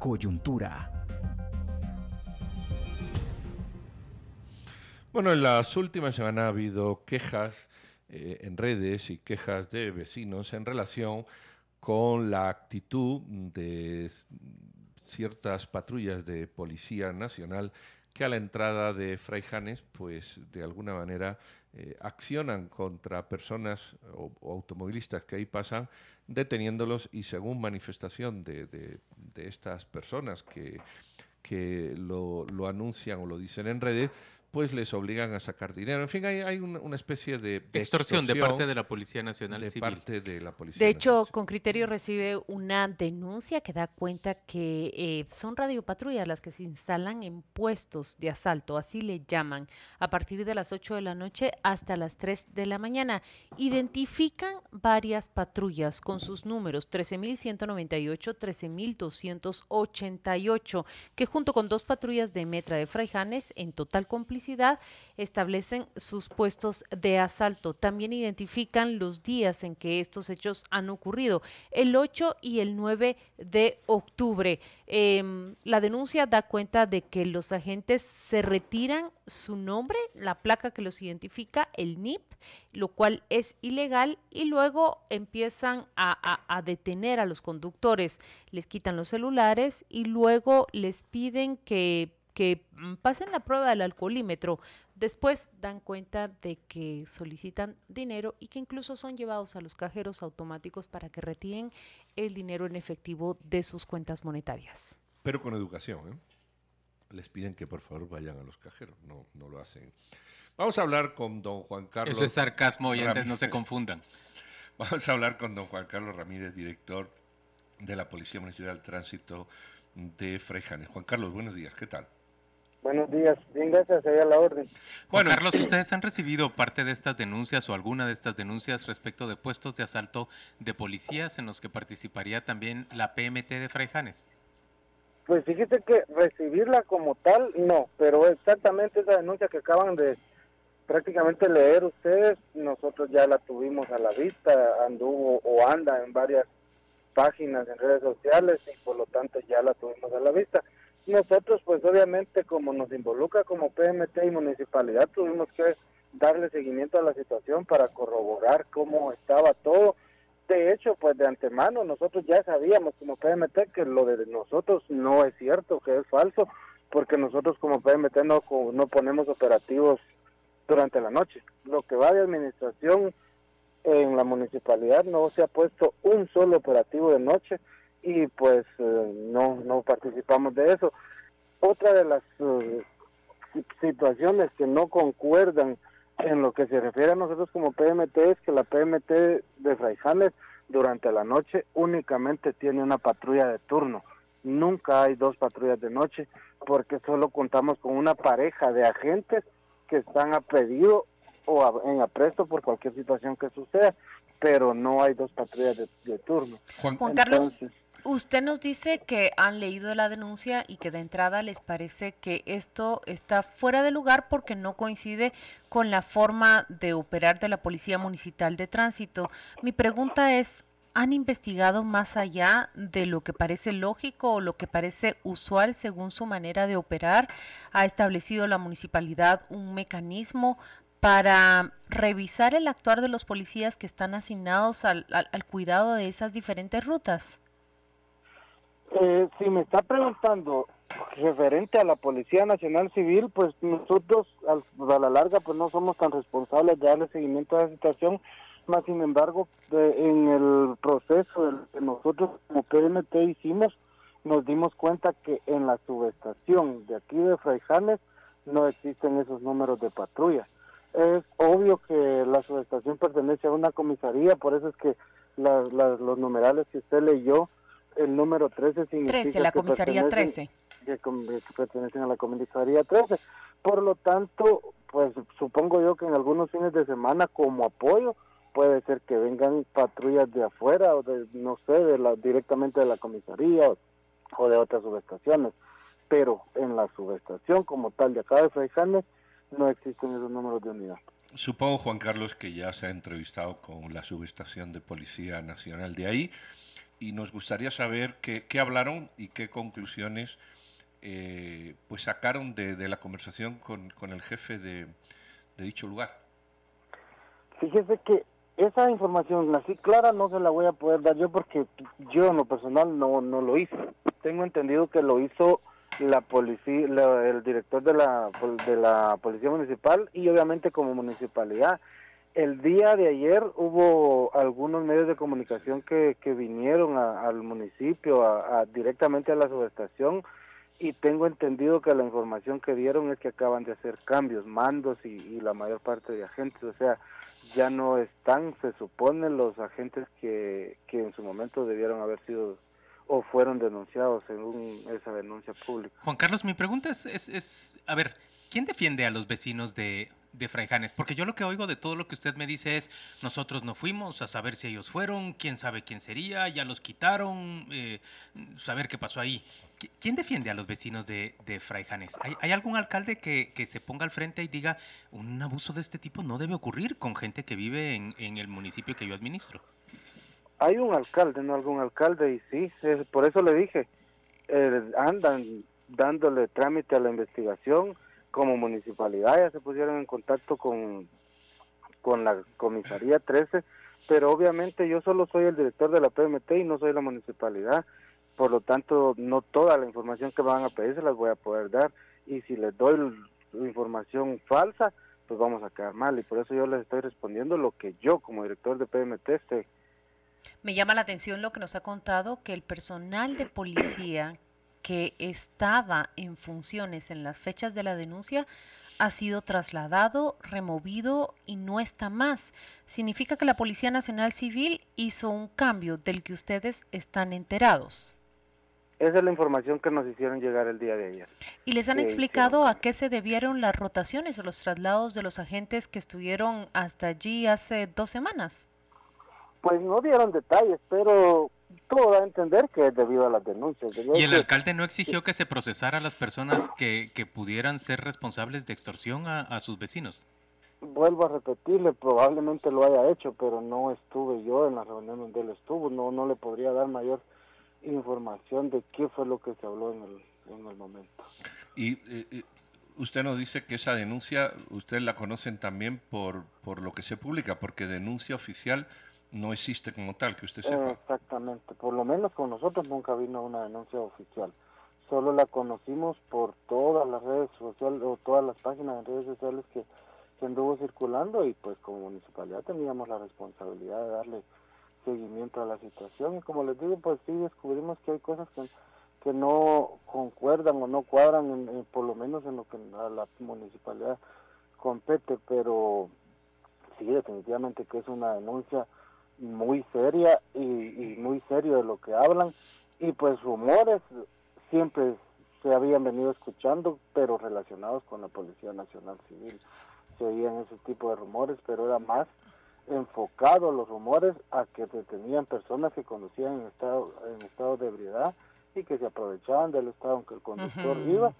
Coyuntura. Bueno, en las últimas semanas ha habido quejas eh, en redes y quejas de vecinos en relación con la actitud de ciertas patrullas de Policía Nacional que a la entrada de Fraijanes, pues de alguna manera eh, accionan contra personas o, automovilistas que ahí pasan, deteniéndolos y según manifestación de, de, estas personas que, que lo, lo, anuncian o lo dicen en redes, pues les obligan a sacar dinero. En fin, hay, una, especie de, extorsión, de parte de la Policía Nacional de parte de la Policía. De hecho, con criterio recibe una denuncia que da cuenta que eh, son radiopatrullas las que se instalan en puestos de asalto, así le llaman, a partir de las 8 de la noche hasta las 3 de la mañana. Identifican varias patrullas con sus números 13.198, 13.288, que junto con dos patrullas de Metra de Fraijanes, en total complicidad establecen sus puestos de asalto. También identifican los días en que estos hechos han ocurrido, el 8 y el 9 de octubre. Em, la denuncia da cuenta de que los agentes se retiran su nombre, la placa que los identifica, el NIP, lo cual es ilegal, y luego empiezan a detener a los conductores, les quitan los celulares y luego les piden que que mm, pasen la prueba del alcoholímetro, después dan cuenta de que solicitan dinero y que incluso son llevados a los cajeros automáticos para que retiren el dinero en efectivo de sus cuentas monetarias. Pero con educación, ¿eh? Les piden que por favor vayan a los cajeros, no, no lo hacen. Vamos a hablar con don Juan Carlos. Eso es sarcasmo y antes no se confundan. Vamos a hablar con don Juan Carlos Ramírez, director de la Policía Municipal de Tránsito de Freijanes. Juan Carlos, buenos días, ¿qué tal? Buenos días, bien, gracias, ahí a la orden. Bueno, Carlos, ¿ustedes han recibido parte de estas denuncias o alguna de estas denuncias respecto de puestos de asalto de policías en los que participaría también la PMT de Fraijanes? Pues fíjese que recibirla como tal, no, pero exactamente esa denuncia que acaban de prácticamente leer ustedes, nosotros ya la tuvimos a la vista, anduvo o anda en varias páginas en redes sociales y por lo tanto ya la tuvimos a la vista nosotros, pues obviamente, como nos involucra como PMT y municipalidad, tuvimos que darle seguimiento a la situación para corroborar cómo estaba todo. De hecho, pues de antemano nosotros ya sabíamos como PMT que lo de nosotros no es cierto, que es falso, porque nosotros como PMT no, no ponemos operativos durante la noche. Lo que va de administración en la municipalidad no se ha puesto un solo operativo de noche y pues eh, no, no participamos de eso. Otra de las eh, situaciones que no concuerdan en lo que se refiere a nosotros como PMT es que la PMT de Fraijanes durante la noche únicamente tiene una patrulla de turno. Nunca hay dos patrullas de noche porque solo contamos con una pareja de agentes que están a pedido o en apresto por cualquier situación que suceda, pero no hay dos patrullas de, turno. Juan, Carlos, Usted nos dice que han leído la denuncia y que de entrada les parece que esto está fuera de lugar porque no coincide con la forma de operar de la Policía Municipal de Tránsito. Mi pregunta es, ¿han investigado más allá de lo que parece lógico o lo que parece usual según su manera de operar? ¿Ha establecido la municipalidad un mecanismo para revisar el actuar de los policías que están asignados al, al cuidado de esas diferentes rutas? Eh, si me está preguntando referente a la Policía Nacional Civil, pues nosotros a la larga pues no somos tan responsables de darle seguimiento a la situación, más sin embargo en el proceso que nosotros como PMT hicimos, nos dimos cuenta que en la subestación de aquí de Fraijanes no existen esos números de patrulla. Es obvio que la subestación pertenece a una comisaría, por eso es que los numerales que usted leyó el número 13 significa 13, la comisaría 13. Que, pertenecen a la comisaría 13. Por lo tanto, pues supongo yo que en algunos fines de semana como apoyo puede ser que vengan patrullas de afuera o de no sé, de la directamente de la comisaría o, de otras subestaciones, pero en la subestación como tal de acá de Fraijanes no existen esos números de unidad. Supongo, Juan Carlos, que ya se ha entrevistado con la subestación de Policía Nacional de ahí y nos gustaría saber qué, hablaron y qué conclusiones eh, pues sacaron de, la conversación con, el jefe de, dicho lugar. Fíjese que esa información así clara no se la voy a poder dar yo porque yo en lo personal no, no lo hice. Tengo entendido que lo hizo la policía, el director de la, de la policía municipal y obviamente como municipalidad el día de ayer hubo algunos medios de comunicación que, que vinieron al municipio, a, directamente a la subestación, y tengo entendido que la información que dieron es que acaban de hacer cambios, mandos y, la mayor parte de agentes, o sea, ya no están, se supone, los agentes que, que en su momento debieron haber sido o fueron denunciados según esa denuncia pública. Juan Carlos, mi pregunta es, es, es a ver, ¿quién defiende a los vecinos de, de Fraijanes? Porque yo lo que oigo de todo lo que usted me dice es, nosotros no fuimos a saber si ellos fueron, quién sabe quién sería, ya los quitaron, eh, saber qué pasó ahí. ¿Quién defiende a los vecinos de, de Fraijanes? ¿Hay, algún alcalde que, se ponga al frente y diga, un abuso de este tipo no debe ocurrir con gente que vive en, el municipio que yo administro? Hay un alcalde, no algún alcalde, y sí, por eso le dije, eh, andan dándole trámite a la investigación, como municipalidad ya se pusieron en contacto con, con la comisaría 13, pero obviamente yo solo soy el director de la PMT y no soy la municipalidad, por lo tanto no toda la información que van a pedir se las voy a poder dar. Y si les doy información falsa, pues vamos a quedar mal. Y por eso yo les estoy respondiendo lo que yo como director de PMT sé. Me llama la atención lo que nos ha contado que el personal de policía que estaba en funciones en las fechas de la denuncia ha sido trasladado, removido y no está más. Significa que la Policía Nacional Civil hizo un cambio del que ustedes están enterados. Esa es la información que nos hicieron llegar el día de ayer. ¿Y les han explicado a qué se debieron las rotaciones o los traslados de los agentes que estuvieron hasta allí hace dos semanas? Pues no dieron detalles, pero todo da a entender que es debido a las denuncias. ¿Y el alcalde no exigió que se procesara a las personas que, que pudieran ser responsables de extorsión a, sus vecinos? Vuelvo a repetirle, probablemente lo haya hecho, pero no estuve yo en la reunión donde él estuvo, no, no le podría dar mayor información de qué fue lo que se habló en el, en el momento. Y eh, eh, usted nos dice que esa denuncia, ustedes la conocen también por, por lo que se publica, porque denuncia oficial no existe como tal, que usted sepa. Exactamente, por lo menos con nosotros nunca vino una denuncia oficial. Solo la conocimos por todas las redes sociales o todas las páginas de redes sociales que, que anduvo circulando y pues como municipalidad teníamos la responsabilidad de darle seguimiento a la situación y como les digo pues sí descubrimos que hay cosas que, que no concuerdan o no cuadran por lo menos en lo que a la municipalidad compete pero sí definitivamente que es una denuncia muy seria y, muy serio de lo que hablan. Y pues rumores siempre se habían venido escuchando pero relacionados con la Policía Nacional Civil. Se oían ese tipo de rumores pero era más enfocado los rumores a que detenían personas que conducían en estado en estado de ebriedad y que se aprovechaban del estado en que el conductor iba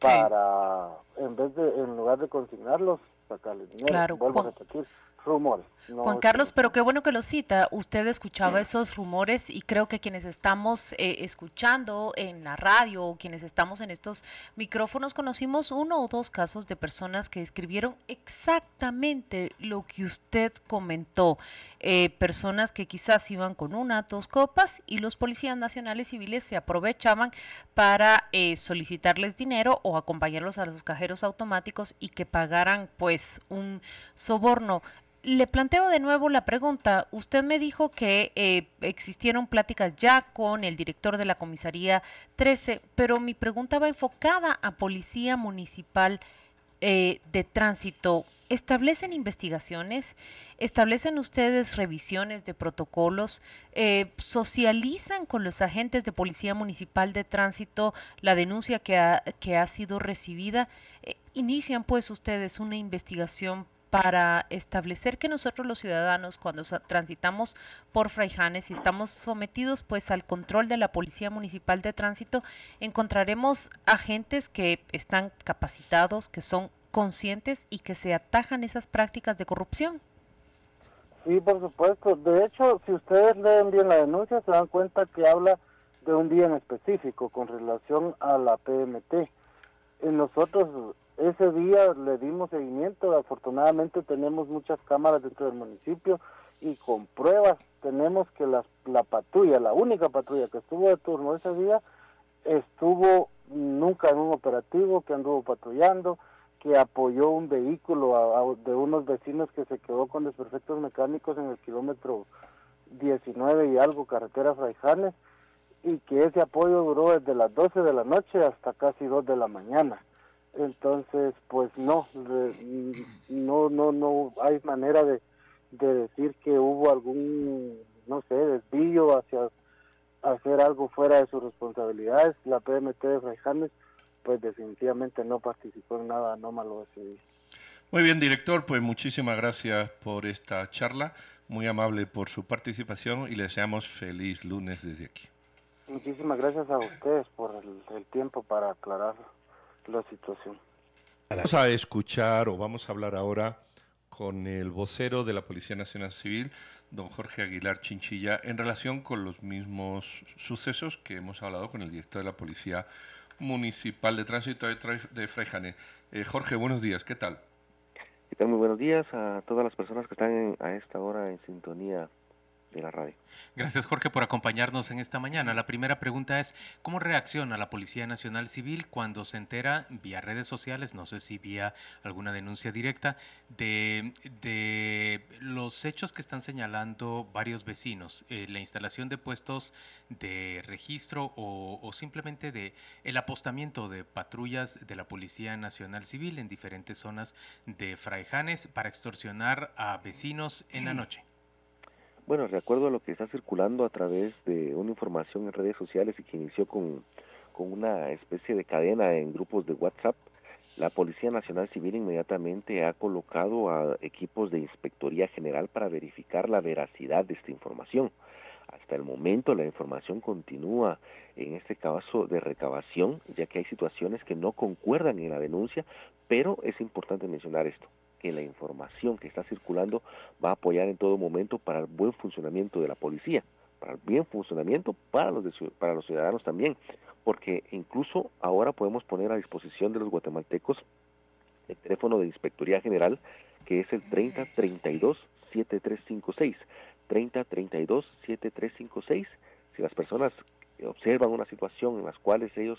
para en vez de en lugar de consignarlos sacarles dinero. Vuelvo a repetir rumores. Juan Carlos, pero qué bueno que lo cita. Usted escuchaba esos rumores y creo que quienes estamos eh, escuchando en la radio o quienes estamos en estos micrófonos conocimos uno o dos casos de personas que escribieron exactamente lo que usted comentó. Eh, personas que quizás iban con una, dos copas y los policías nacionales civiles se aprovechaban para eh, solicitarles dinero o acompañarlos a los cajeros automáticos y que pagaran pues un soborno le planteo de nuevo la pregunta. Usted me dijo que eh, existieron pláticas ya con el director de la comisaría 13, pero mi pregunta va enfocada a Policía Municipal eh, de Tránsito. ¿Establecen investigaciones? ¿Establecen ustedes revisiones de protocolos? Eh, ¿Socializan con los agentes de Policía Municipal de Tránsito la denuncia que ha, que ha sido recibida? ¿Inician pues ustedes una investigación para establecer que nosotros los ciudadanos cuando transitamos por Fraijanes y estamos sometidos pues al control de la Policía Municipal de Tránsito, encontraremos agentes que están capacitados, que son conscientes y que se atajan esas prácticas de corrupción. Sí, por supuesto. De hecho, si ustedes leen bien la denuncia, se dan cuenta que habla de un día en específico con relación a la PMT. En nosotros ese día le dimos seguimiento, afortunadamente tenemos muchas cámaras dentro del municipio y con pruebas tenemos que la, la patrulla, la única patrulla que estuvo de turno ese día, estuvo nunca en un operativo, que anduvo patrullando, que apoyó un vehículo de unos vecinos que se quedó con desperfectos mecánicos en el kilómetro 19 y algo, carretera Fraijanes, y que ese apoyo duró desde las 12 de la noche hasta casi 2 de la mañana. Entonces, pues no, no, no, no hay manera de, de decir que hubo algún, no sé, desvío hacia hacer algo fuera de sus responsabilidades. La PMT de Fraijanes, pues definitivamente no participó en nada anómalo ese día. Muy bien, director, pues muchísimas gracias por esta charla, muy amable por su participación y le deseamos feliz lunes desde aquí. Muchísimas gracias a ustedes por el, tiempo para aclarar la situación. Vamos a escuchar o vamos a hablar ahora con el vocero de la Policía Nacional Civil, don Jorge Aguilar Chinchilla, en relación con los mismos sucesos que hemos hablado con el director de la Policía Municipal de Tránsito de, Fraijane. Eh, Jorge, buenos días, ¿qué tal? ¿Qué tal? Muy buenos días a todas las personas que están a esta hora en sintonía Gracias Jorge por acompañarnos en esta mañana. La primera pregunta es, ¿cómo reacciona la Policía Nacional Civil cuando se entera vía redes sociales, no sé si vía alguna denuncia directa, de, de los hechos que están señalando varios vecinos, eh, la instalación de puestos de registro o, o simplemente de el apostamiento de patrullas de la Policía Nacional Civil en diferentes zonas de Fraijanes para extorsionar a vecinos en la noche? Bueno, a lo que está circulando a través de una información en redes sociales y que inició con, con una especie de cadena en grupos de WhatsApp, la Policía Nacional Civil inmediatamente ha colocado a equipos de Inspectoría General para verificar la veracidad de esta información. Hasta el momento la información continúa en este caso de recabación, ya que hay situaciones que no concuerdan en la denuncia, pero es importante mencionar esto que la información que está circulando va a apoyar en todo momento para el buen funcionamiento de la policía, para el bien funcionamiento para los, para los ciudadanos también, porque incluso ahora podemos poner a disposición de los guatemaltecos el teléfono de Inspectoría General, que es el 3032 7356. 3032 7356. Si las personas observan una situación en las cuales ellos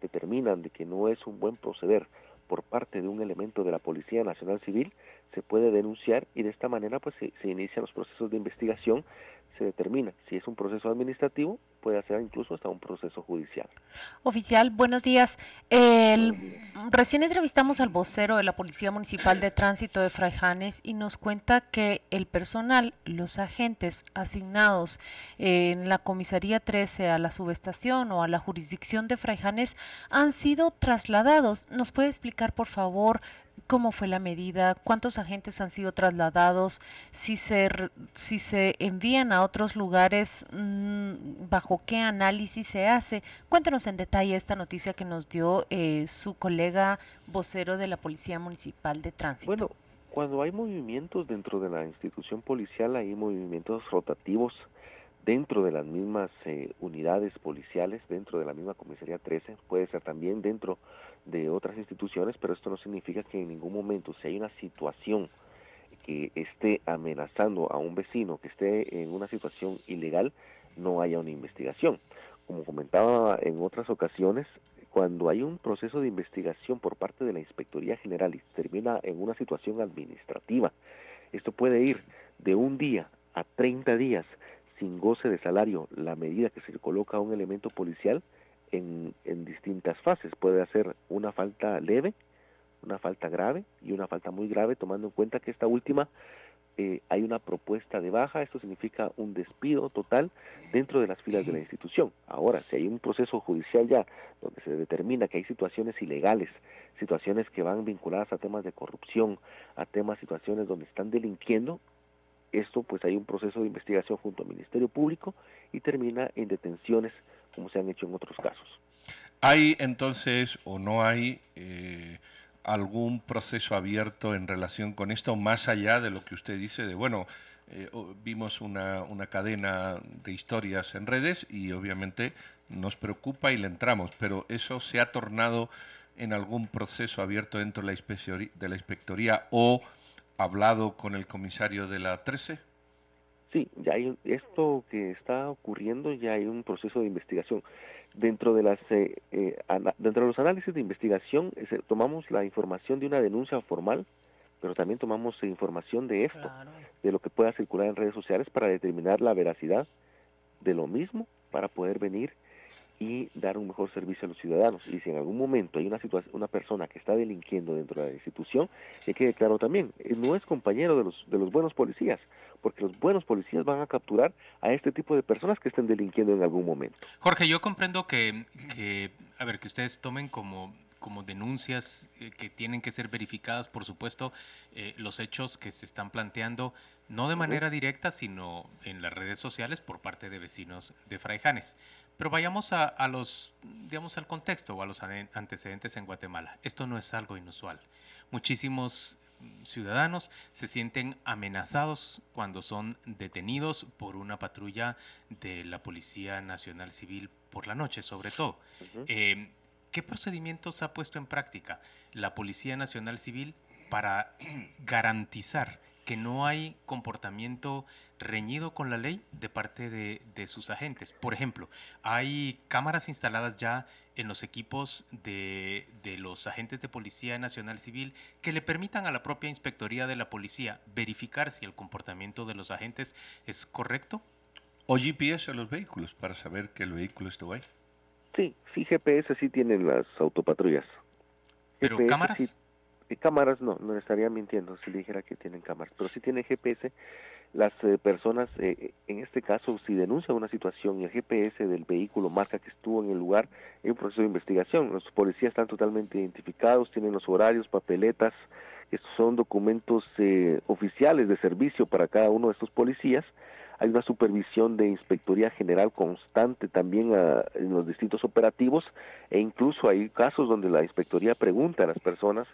determinan de que no es un buen proceder por parte de un elemento de la Policía Nacional Civil, se puede denunciar y de esta manera pues se, se inician los procesos de investigación se determina. Si es un proceso administrativo, puede ser incluso hasta un proceso judicial. Oficial, buenos días. El, Recién entrevistamos al vocero de la Policía Municipal de Tránsito de Fraijanes y nos cuenta que el personal, los agentes asignados en la Comisaría 13 a la subestación o a la jurisdicción de Fraijanes han sido trasladados. ¿Nos puede explicar, por favor, cómo fue la medida, cuántos agentes han sido trasladados, si se, si se envían a otros lugares, mm, bajo qué análisis se hace. Cuéntanos en detalle esta noticia que nos dio eh, su colega vocero de la Policía Municipal de Tránsito. Bueno, cuando hay movimientos dentro de la institución policial, hay movimientos rotativos dentro de las mismas eh, unidades policiales, dentro de la misma comisaría 13, puede ser también dentro de otras instituciones, pero esto no significa que en ningún momento, si hay una situación que esté amenazando a un vecino, que esté en una situación ilegal, no haya una investigación. Como comentaba en otras ocasiones, cuando hay un proceso de investigación por parte de la Inspectoría General y termina en una situación administrativa, esto puede ir de un día a 30 días sin goce de salario la medida que se le coloca a un elemento policial en, en distintas fases. Puede hacer una falta leve, una falta grave y una falta muy grave, tomando en cuenta que esta última eh, hay una propuesta de baja, esto significa un despido total dentro de las filas de la institución. Ahora, si hay un proceso judicial ya donde se determina que hay situaciones ilegales, situaciones que van vinculadas a temas de corrupción, a temas, situaciones donde están delinquiendo, esto pues hay un proceso de investigación junto al Ministerio Público y termina en detenciones como se han hecho en otros casos. ¿Hay entonces o no hay eh, algún proceso abierto en relación con esto más allá de lo que usted dice de, bueno, eh, vimos una, una, cadena de historias en redes y obviamente nos preocupa y le entramos, pero eso se ha tornado en algún proceso abierto dentro de la, de la inspectoría o hablado con el comisario de la 13? Sí, ya hay esto que está ocurriendo, ya hay un proceso de investigación. Dentro de las eh, eh, dentro de los análisis de investigación tomamos la información de una denuncia formal, pero también tomamos información de esto, de lo que pueda circular en redes sociales para determinar la veracidad de lo mismo para poder venir y dar un mejor servicio a los ciudadanos. Y si en algún momento hay una situación, una persona que está delinquiendo dentro de la institución, que quede claro también, eh, no es compañero de los, de los buenos policías, porque los buenos policías van a capturar a este tipo de personas que estén delinquiendo en algún momento. Jorge, yo comprendo que, que a ver, que ustedes tomen como como denuncias eh, que tienen que ser verificadas, por supuesto, eh, los hechos que se están planteando, no de manera directa, sino en las redes sociales por parte de vecinos de Fraijanes. Pero vayamos a, los, digamos, al contexto o a los antecedentes en Guatemala. Esto no es algo inusual. Muchísimos ciudadanos se sienten amenazados cuando son detenidos por una patrulla de la Policía Nacional Civil por la noche, sobre todo. Eh, ¿Qué procedimientos ha puesto en práctica la Policía Nacional Civil para garantizar que no hay comportamiento reñido con la ley de parte de, sus agentes. Por ejemplo, hay cámaras instaladas ya en los equipos de, los agentes de Policía Nacional Civil que le permitan a la propia Inspectoría de la Policía verificar si el comportamiento de los agentes es correcto. O GPS a los vehículos para saber que el vehículo estuvo ahí. Sí, sí, GPS sí tienen las autopatrullas. ¿Pero cámaras? Cámaras no, no estaría mintiendo si dijera que tienen cámaras, pero si tienen GPS, las eh, personas, eh, en este caso, si denuncia una situación y el GPS del vehículo marca que estuvo en el lugar, hay un proceso de investigación. Los policías están totalmente identificados, tienen los horarios, papeletas, estos son documentos eh, oficiales de servicio para cada uno de estos policías. Hay una supervisión de inspectoría general constante también ah, en los distintos operativos e incluso hay casos donde la inspectoría pregunta a las personas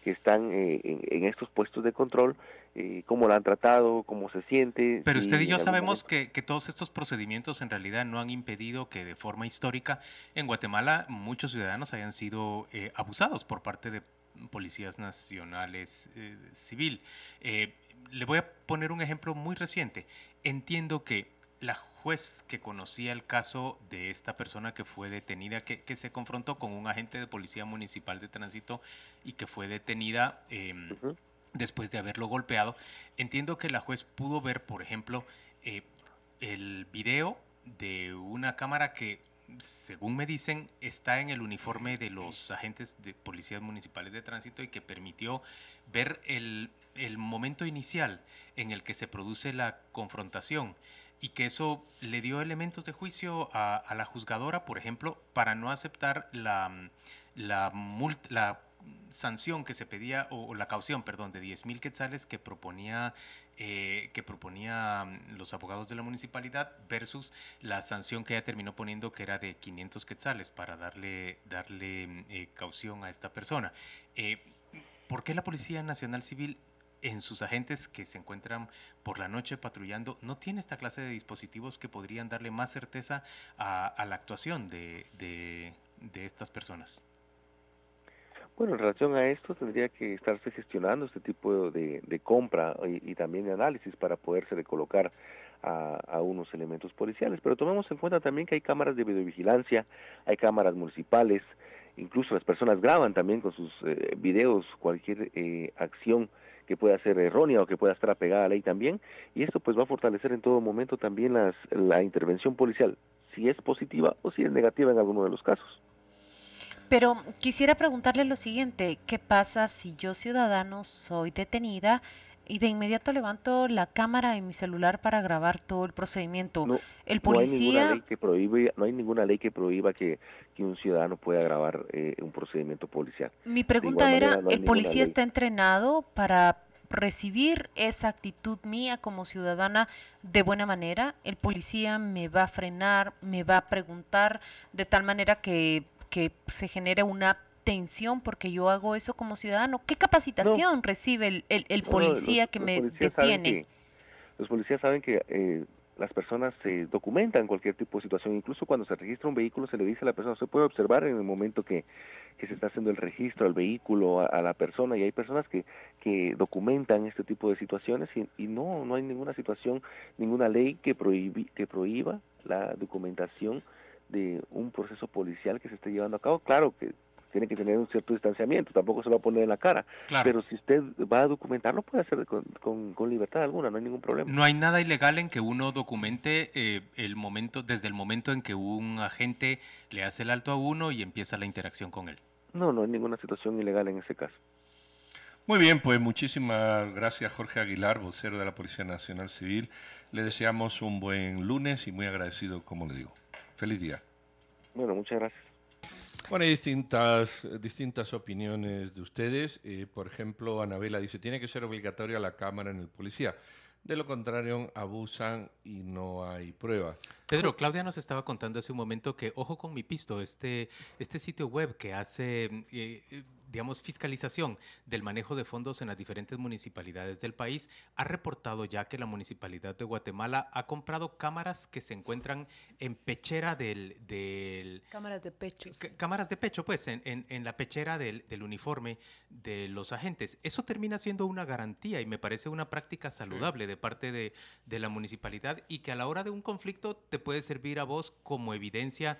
que están eh, en, estos puestos de control, eh, cómo la han tratado, cómo se siente. Pero usted y yo sabemos que, todos estos procedimientos en realidad no han impedido que de forma histórica en Guatemala muchos ciudadanos hayan sido eh, abusados por parte de policías nacionales civil. le voy a poner un ejemplo muy reciente. Entiendo que la juez que conocía el caso de esta persona que fue detenida, que, se confrontó con un agente de policía municipal de tránsito y que fue detenida em, después de haberlo golpeado, entiendo que la juez pudo ver, por ejemplo, eh, el video de una cámara que, según me dicen, está en el uniforme de los agentes de policías municipales de tránsito y que permitió ver el, el momento inicial en el que se produce la confrontación y que eso le dio elementos de juicio a, la juzgadora, por ejemplo, para no aceptar la, la, la sanción que se pedía, o, la caución, perdón, de 10 mil quetzales que proponía, eh, que proponía mm, los abogados de la municipalidad versus la sanción que ella terminó poniendo que era de 500 quetzales para darle, darle mm, eh, caución a esta persona. Eh, ¿Por qué la Policía Nacional Civil en sus agentes que se encuentran por la noche patrullando no tiene esta clase de dispositivos que podrían darle más certeza a, la actuación de, de, estas personas? Bueno, en relación a esto tendría que estarse gestionando este tipo de, de compra y, también de análisis para poderse recolocar a, unos elementos policiales. Pero tomemos en cuenta también que hay cámaras de videovigilancia, hay cámaras municipales, incluso las personas graban también con sus eh, videos cualquier eh, acción que pueda ser errónea o que pueda estar apegada a la ley también, y esto pues va a fortalecer en todo momento también la intervención policial, si es positiva o si es negativa en alguno de los casos. Pero quisiera preguntarle lo siguiente, ¿qué pasa si yo ciudadano soy detenida y de inmediato levanto la cámara en mi celular para grabar todo el procedimiento. el policía... No hay ninguna ley que prohíbe, no hay ninguna ley que prohíba que, que un ciudadano pueda grabar eh, un procedimiento policial. Mi pregunta era, ¿el policía está entrenado para recibir esa actitud mía como ciudadana de buena manera? ¿El policía me va a frenar, me va a preguntar de tal manera que, que se genere una tensión porque yo hago eso como ciudadano. ¿Qué capacitación recibe el, el, policía que me detiene? Los policías saben que eh, las personas se documentan cualquier tipo de situación, incluso cuando se registra un vehículo se le dice a la persona, se puede observar en el momento que, que se está haciendo el registro al vehículo, a, la persona, y hay personas que, que documentan este tipo de situaciones y, y no, no hay ninguna situación, ninguna ley que, prohíbe, que prohíba la documentación de un proceso policial que se esté llevando a cabo. Claro que tiene que tener un cierto distanciamiento, tampoco se va a poner en la cara. Pero si usted va a documentarlo, puede hacer con, con, libertad alguna, no hay ningún problema. No hay nada ilegal en que uno documente eh, el momento, desde el momento en que un agente le hace el alto a uno y empieza la interacción con él. No, no hay ninguna situación ilegal en ese caso. Muy bien, pues muchísimas gracias Jorge Aguilar, vocero de la Policía Nacional Civil. Le deseamos un buen lunes y muy agradecido, como le digo. Feliz día. Bueno, muchas gracias. Bueno, hay distintas, distintas opiniones de ustedes. Eh, por ejemplo, Anabela dice, tiene que ser obligatoria la cámara en el policía. De lo contrario, abusan y no hay pruebas. Pedro, Claudia nos estaba contando hace un momento que, ojo con mi pisto, este, este sitio web que hace eh, digamos, fiscalización del manejo de fondos en las diferentes municipalidades del país, ha reportado ya que la municipalidad de Guatemala ha comprado cámaras que se encuentran en pechera del... del cámaras de pecho. Cámaras de pecho, pues, en, en, la pechera del, del, uniforme de los agentes. Eso termina siendo una garantía y me parece una práctica saludable de parte de, de la municipalidad y que a la hora de un conflicto te puede servir a vos como evidencia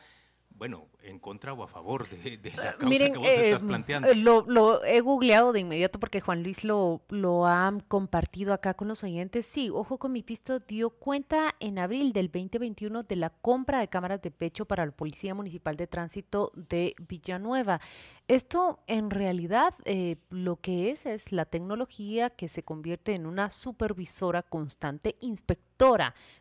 bueno, en contra o a favor de, la causa que vos estás eh, planteando. Eh, lo, he googleado de inmediato porque Juan Luis lo, lo ha compartido acá con los oyentes. Sí, Ojo con mi pisto dio cuenta en abril del 2021 de la compra de cámaras de pecho para la Policía Municipal de Tránsito de Villanueva. Esto en realidad eh, lo que es es la tecnología que se convierte en una supervisora constante, inspectora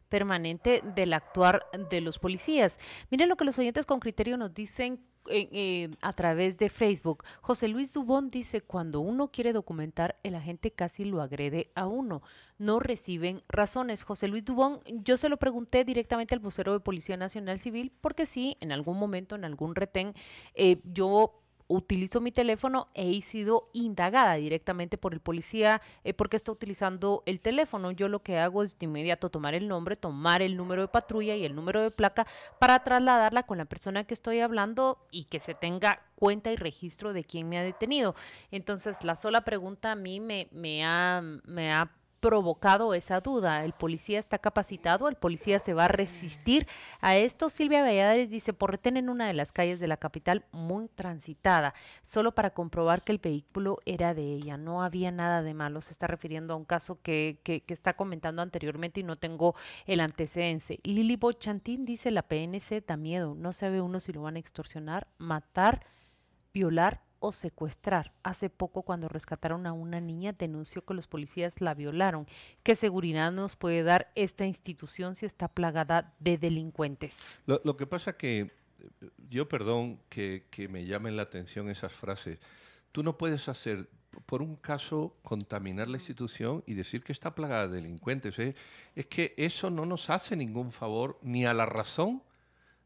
permanente del actuar de los policías. Miren lo que los oyentes con criterio nos dicen eh, eh, a través de Facebook. José Luis Dubón dice, cuando uno quiere documentar, el agente casi lo agrede a uno. No reciben razones. José Luis Dubón, yo se lo pregunté directamente al vocero de Policía Nacional Civil, porque sí, en algún momento, en algún retén, yo utilizo mi teléfono he sido indagada directamente por el policía eh, porque está utilizando el teléfono. Yo lo que hago es de inmediato tomar el nombre, tomar el número de patrulla y el número de placa para trasladarla con la persona que estoy hablando y que se tenga cuenta y registro de quién me ha detenido. Entonces, la sola pregunta a mí me, me, ha, me ha provocado esa duda. El policía está capacitado, el policía se va a resistir a esto. Silvia Valladares dice, por retén en una de las calles de la capital muy transitada, solo para comprobar que el vehículo era de ella. No había nada de malo. Se está refiriendo a un caso que, que, que está comentando anteriormente y no tengo el antecedente. Lili Bochantín dice, la PNC da miedo. No sabe uno si lo van a extorsionar, matar, violar o secuestrar. Hace poco cuando rescataron a una niña denunció que los policías la violaron. ¿Qué seguridad nos puede dar esta institución si está plagada de delincuentes? Lo, que pasa que, eh, yo perdón que, me llamen la atención esas frases, tú no puedes hacer por un caso contaminar la institución y decir que está plagada de delincuentes. ¿eh? Es que eso no nos hace ningún favor ni a la razón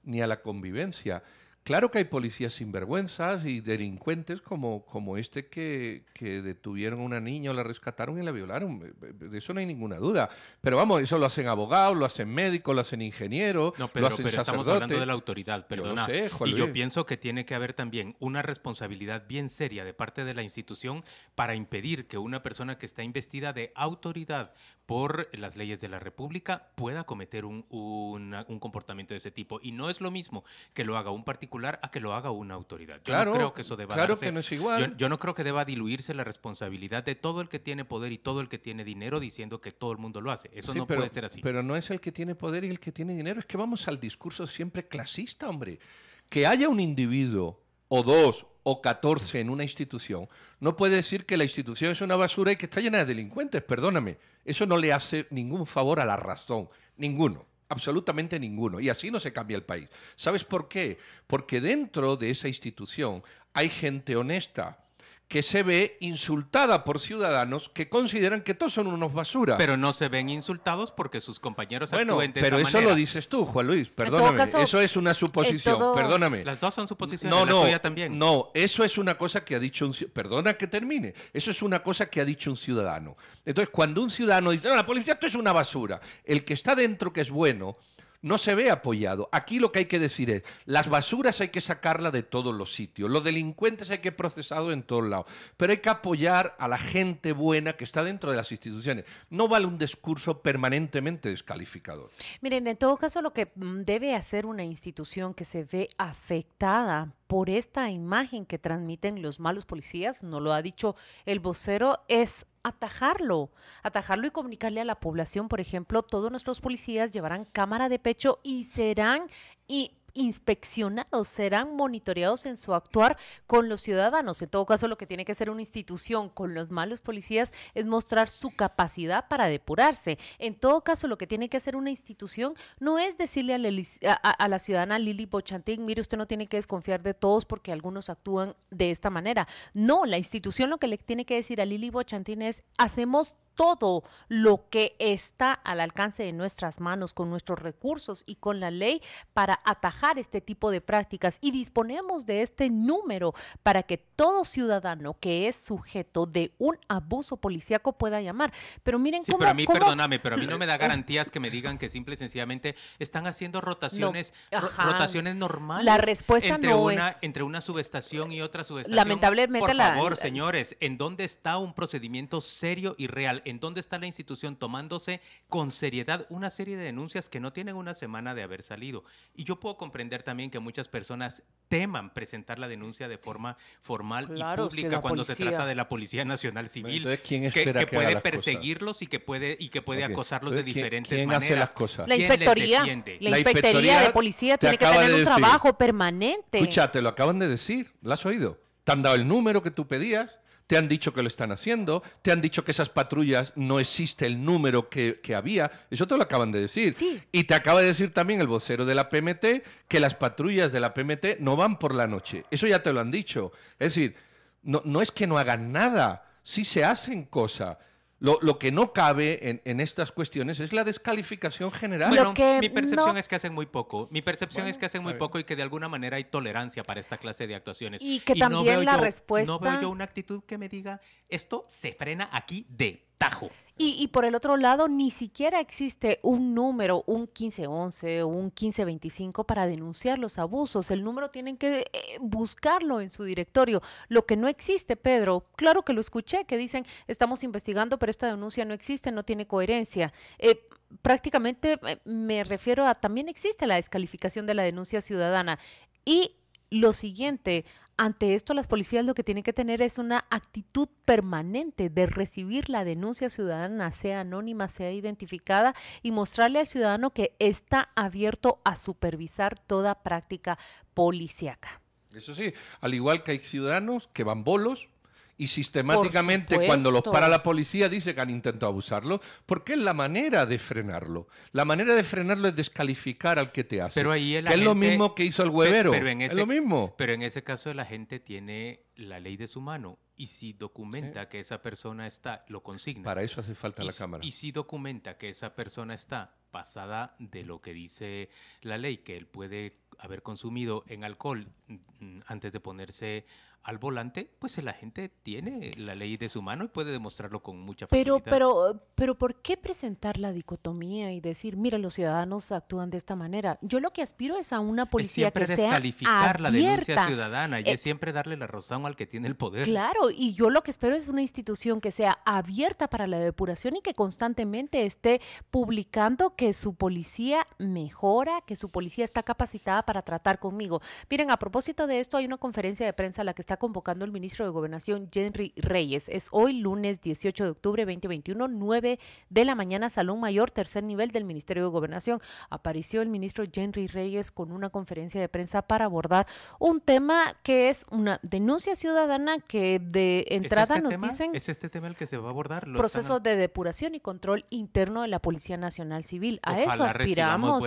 ni a la convivencia. Claro que hay policías sinvergüenzas y delincuentes como, como este que, que, detuvieron a una niña la rescataron y la violaron. De eso no hay ninguna duda. Pero vamos, eso lo hacen abogados, lo hacen médicos, lo hacen ingenieros, no, pero, lo hacen pero estamos hablando de la autoridad, perdona. y yo pienso que tiene que haber también una responsabilidad bien seria de parte de la institución para impedir que una persona que está investida de autoridad por las leyes de la República pueda cometer un, un, comportamiento de ese tipo. Y no es lo mismo que lo haga un particular a que lo haga una autoridad. Yo claro, no creo que eso deba Claro que no es igual. Yo, no creo que deba diluirse la responsabilidad de todo el que tiene poder y todo el que tiene dinero diciendo que todo el mundo lo hace. Eso no puede ser así. Pero no es el que tiene poder y el que tiene dinero. Es que vamos al discurso siempre clasista, hombre. Que haya un individuo o dos o 14 en una institución, no puede decir que la institución es una basura y que está llena de delincuentes, perdóname. Eso no le hace ningún favor a la razón, ninguno, absolutamente ninguno. Y así no se cambia el país. ¿Sabes por qué? Porque dentro de esa institución hay gente honesta que se ve insultada por ciudadanos que consideran que todos son unos basura. Pero no se ven insultados porque sus compañeros bueno, actúen de pero esa eso manera. lo dices tú, Juan Luis, perdóname. caso, eso es una suposición, todo- perdóname. Las dos son suposiciones, No, la no, tuya también. no, eso es una cosa que ha dicho un perdona que termine, eso es una cosa que ha dicho un ciudadano. Entonces, cuando un ciudadano dice, no, la policía esto es una basura, el que está dentro que es bueno, no se ve apoyado. Aquí lo que hay que decir es, las basuras hay que sacarla de todos los sitios, los delincuentes hay que procesarlo en todos lados, pero hay que apoyar a la gente buena que está dentro de las instituciones. No vale un discurso permanentemente descalificador. Miren, en todo caso, lo que mm, debe hacer una institución que se ve afectada por esta imagen que transmiten los malos policías, no lo ha dicho el vocero, es atajarlo, atajarlo y comunicarle a la población, por ejemplo, todos nuestros policías llevarán cámara de pecho y serán y inspeccionados, serán monitoreados en su actuar con los ciudadanos. En todo caso, lo que tiene que hacer una institución con los malos policías es mostrar su capacidad para depurarse. En todo caso, lo que tiene que hacer una institución no es decirle a la, ciudadana Lili Bochantín, mire, usted no tiene que desconfiar de todos porque algunos actúan de esta manera. No, la institución lo que le tiene que decir a Lili Bochantín es, hacemos todo lo que está al alcance de nuestras manos con nuestros recursos y con la ley para atajar este tipo de prácticas y disponemos de este número para que todo ciudadano que es sujeto de un abuso policíaco pueda llamar. Pero miren Sí, cómo, pero a mí, cómo- perdóname, pero a mí no me da garantías que me digan que simple y sencillamente están haciendo rotaciones, ro- rotaciones normales. La respuesta entre no una, es- Entre una subestación y otra subestación. Lamentablemente Por favor, la- señores, ¿en dónde está un procedimiento serio y real? ¿En dónde está la institución tomándose con seriedad una serie de denuncias que no tienen una semana de haber salido? Y yo puedo comprender también que muchas personas teman presentar la denuncia de forma formal Claro, y si pública la cuando se policía- trata de la Policía Nacional Civil Entonces, ¿quién que, espera que que haga puede las cosas? perseguirlos y que puede y que puede Ok, acosarlos de entonces, ¿quién- diferentes quién maneras. hace las cosas? la ¿Quién inspectoría, la La inspectoría de policía tiene que tener de un decir. trabajo permanente. Escucha, te lo acaban de decir, ¿lo has oído? Te han dado el número que tú pedías, te han dicho que lo están haciendo, te han dicho que esas patrullas no existe el número que, que había, eso te lo acaban de decir. Sí. Y te acaba de decir también el vocero de la PMT que las patrullas de la PMT no van por la noche, eso ya te lo han dicho. Es decir, no, no es que no hagan nada, sí se hacen cosas. Lo, lo que no cabe en, en estas cuestiones es la descalificación general. Bueno, que mi percepción no- es que hacen muy poco. Mi percepción es que hacen muy poco y que de alguna manera hay tolerancia para esta clase de actuaciones. Y que no también veo la yo- No respuesta- veo yo una actitud que me diga, esto se frena aquí de y por el otro lado, ni siquiera existe un número, un 1511 o un 1525 para denunciar los abusos. El número tienen que eh, buscarlo en su directorio. Lo que no existe, Pedro, claro que lo escuché, que dicen, estamos investigando, pero esta denuncia no existe, no tiene coherencia. Eh, prácticamente eh, me refiero a, también existe la descalificación de la denuncia ciudadana. Y lo siguiente, ante esto las policías lo que tienen que tener es una actitud permanente de recibir la denuncia ciudadana, sea anónima, sea identificada, y mostrarle al ciudadano que está abierto a supervisar toda práctica policíaca. Eso sí, al igual que hay ciudadanos que van bolos y sistemáticamente cuando los para la policía dice que han intentado abusarlo, porque es la manera de frenarlo. La manera de frenarlo es descalificar al que te hace. Pero ahí el que es lo mismo que hizo el huevero. Pero en es ese- lo mismo. Pero en ese caso la gente tiene la ley de su mano y si documenta que esa persona está, lo consigna. Para eso hace falta y, la cámara. y si documenta que esa persona está pasada de lo que dice la ley, que él puede haber consumido en alcohol mm, antes de ponerse al volante, pues la gente tiene la ley de su mano y puede demostrarlo con mucha Pero, facilidad. pero, pero, ¿por qué presentar la dicotomía y decir, mira, los ciudadanos actúan de esta manera? Yo lo que aspiro es a una es policía siempre que sea descalificar la denuncia abierta. ciudadana y Eh, es siempre darle la razón al que tiene el poder. Claro, y yo lo que espero es una institución que sea abierta para la depuración y que constantemente esté publicando que su policía mejora, que su policía está capacitada para tratar conmigo. Miren, a propósito de esto, hay una conferencia de prensa a la que está convocando el ministro de Gobernación, Henry Reyes. Es hoy, lunes 18 de octubre 2021, 9 de la mañana, Salón Mayor, tercer nivel del Ministerio de Gobernación. Apareció el ministro Henry Reyes con una conferencia de prensa para abordar un tema que es una denuncia ciudadana que de ¿Es entrada este nos tema? dicen ¿Es este tema el que se va a abordar? ¿Lo proceso están- de depuración y control interno de la Policía Nacional Civil. A eso Ojalá aspiramos.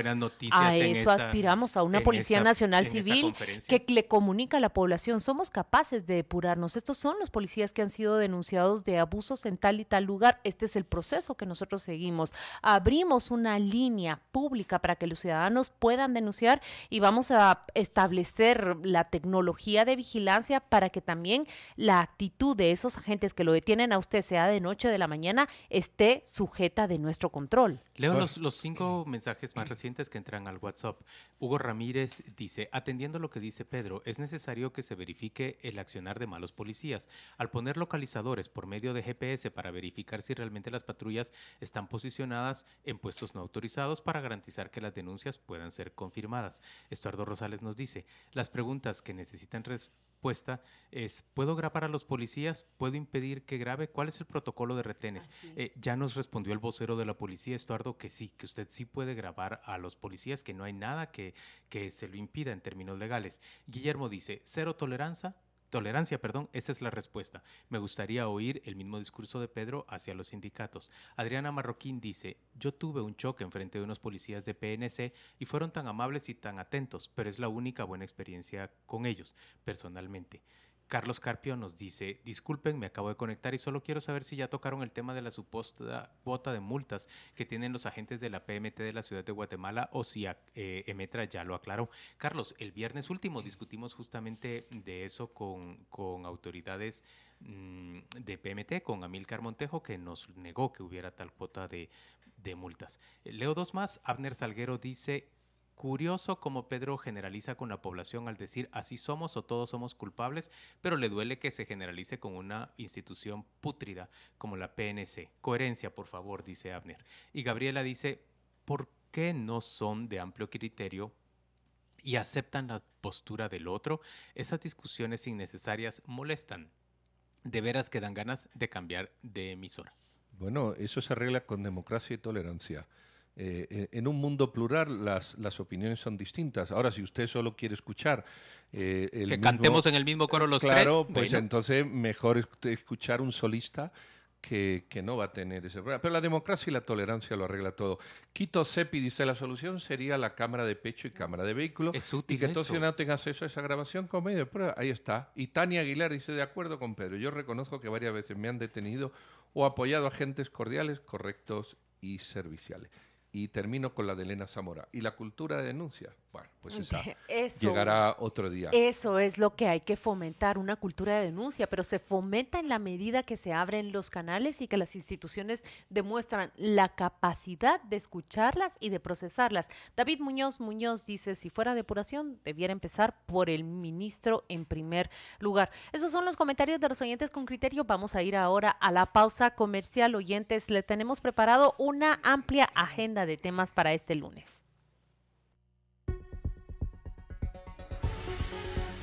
A eso esa- aspiramos a una Policía esa- Nacional Civil que le comunica a la población, somos capaces de depurarnos. Estos son los policías que han sido denunciados de abusos en tal y tal lugar. Este es el proceso que nosotros seguimos. Abrimos una línea pública para que los ciudadanos puedan denunciar y vamos a establecer la tecnología de vigilancia para que también la actitud de esos agentes que lo detienen a usted, sea de noche o de la mañana, esté sujeta de nuestro control. Leo los, los cinco mensajes más recientes que entran al WhatsApp. Hugo Ramírez dice, atendiendo lo que dice Pedro, es necesario que se verifique el accionar de malos policías. Al poner localizadores por medio de GPS para verificar si realmente las patrullas están posicionadas en puestos no autorizados para garantizar que las denuncias puedan ser confirmadas. Estuardo Rosales nos dice, las preguntas que necesitan respuesta es, ¿puedo grabar a los policías? ¿Puedo impedir que grabe? ¿Cuál es el protocolo de retenes? Eh, ya nos respondió el vocero de la policía, Estuardo, que sí, que usted sí puede grabar a los policías, que no hay nada que, que se lo impida en términos legales. Guillermo dice, cero tolerancia Tolerancia, perdón, esa es la respuesta. Me gustaría oír el mismo discurso de Pedro hacia los sindicatos. Adriana Marroquín dice, yo tuve un choque en frente de unos policías de PNC y fueron tan amables y tan atentos, pero es la única buena experiencia con ellos, personalmente. Carlos Carpio nos dice, disculpen, me acabo de conectar y solo quiero saber si ya tocaron el tema de la supuesta cuota de multas que tienen los agentes de la PMT de la ciudad de Guatemala o si eh, Emetra ya lo aclaró. Carlos, el viernes último discutimos justamente de eso con, autoridades mm, de PMT, con Amilcar Montejo, que nos negó que hubiera tal cuota de multas. Leo dos más, Abner Salguero dice, Curioso como Pedro generaliza con la población al decir así somos o todos somos culpables, pero le duele que se generalice con una institución pútrida como la PNC. Coherencia, por favor, dice Abner. Y Gabriela dice, ¿por qué no son de amplio criterio y aceptan la postura del otro? Esas discusiones innecesarias molestan. De veras que dan ganas de cambiar de emisora. Bueno, eso se arregla con democracia y tolerancia. Eh, en un mundo plural las, las, opiniones son distintas. Ahora, si usted solo quiere escuchar... Eh, el que cantemos en el mismo coro los claro, tres. pues entonces mejor escuchar un solista que, que, no va a tener ese problema. Pero la democracia y la tolerancia lo arregla todo. Quito Cepi dice, la solución sería la cámara de pecho y cámara de vehículo. Es útil Y que entonces no tenga acceso a esa grabación con medio de prueba. Ahí está. Y Tania Aguilar dice, de acuerdo con Pedro, yo reconozco que varias veces me han detenido o apoyado agentes cordiales, correctos y serviciales. Y termino con la de Elena Zamora. ¿Y la cultura de denuncia? Bueno, pues esa eso, llegará otro día. Eso es lo que hay que fomentar, una cultura de denuncia, pero se fomenta en la medida que se abren los canales y que las instituciones demuestran la capacidad de escucharlas y de procesarlas. David Muñoz Muñoz dice, si fuera depuración, debiera empezar por el ministro en primer lugar. Esos son los comentarios de los oyentes con criterio. Vamos a ir ahora a la pausa comercial. Oyentes, le tenemos preparado una amplia agenda de temas para este lunes.